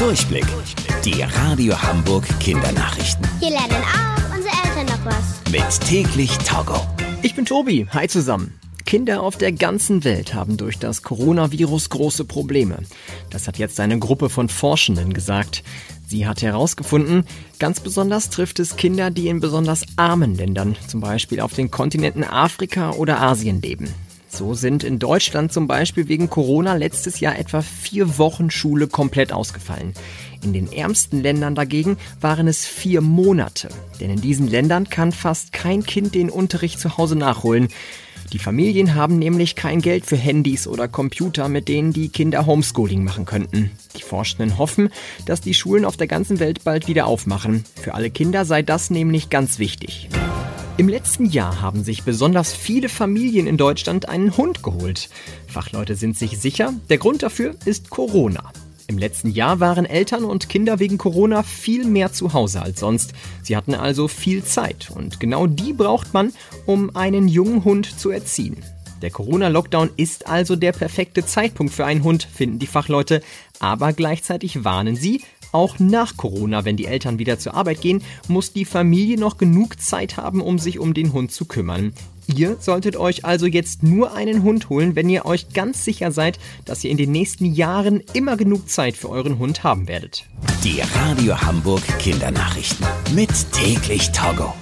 Durchblick. Die Radio Hamburg Kindernachrichten. Hier lernen auch unsere Eltern noch was. Mit täglich Togo. Ich bin Tobi. Hi zusammen. Kinder auf der ganzen Welt haben durch das Coronavirus große Probleme. Das hat jetzt eine Gruppe von Forschenden gesagt. Sie hat herausgefunden, ganz besonders trifft es Kinder, die in besonders armen Ländern, zum Beispiel auf den Kontinenten Afrika oder Asien leben. So sind in Deutschland zum Beispiel wegen Corona letztes Jahr etwa vier Wochen Schule komplett ausgefallen. In den ärmsten Ländern dagegen waren es vier Monate. Denn in diesen Ländern kann fast kein Kind den Unterricht zu Hause nachholen. Die Familien haben nämlich kein Geld für Handys oder Computer, mit denen die Kinder Homeschooling machen könnten. Die Forschenden hoffen, dass die Schulen auf der ganzen Welt bald wieder aufmachen. Für alle Kinder sei das nämlich ganz wichtig. Im letzten Jahr haben sich besonders viele Familien in Deutschland einen Hund geholt. Fachleute sind sich sicher, der Grund dafür ist Corona. Im letzten Jahr waren Eltern und Kinder wegen Corona viel mehr zu Hause als sonst. Sie hatten also viel Zeit und genau die braucht man, um einen jungen Hund zu erziehen. Der Corona-Lockdown ist also der perfekte Zeitpunkt für einen Hund, finden die Fachleute, aber gleichzeitig warnen sie, auch nach Corona, wenn die Eltern wieder zur Arbeit gehen, muss die Familie noch genug Zeit haben, um sich um den Hund zu kümmern. Ihr solltet euch also jetzt nur einen Hund holen, wenn ihr euch ganz sicher seid, dass ihr in den nächsten Jahren immer genug Zeit für euren Hund haben werdet. Die Radio Hamburg Kindernachrichten mit täglich Togo.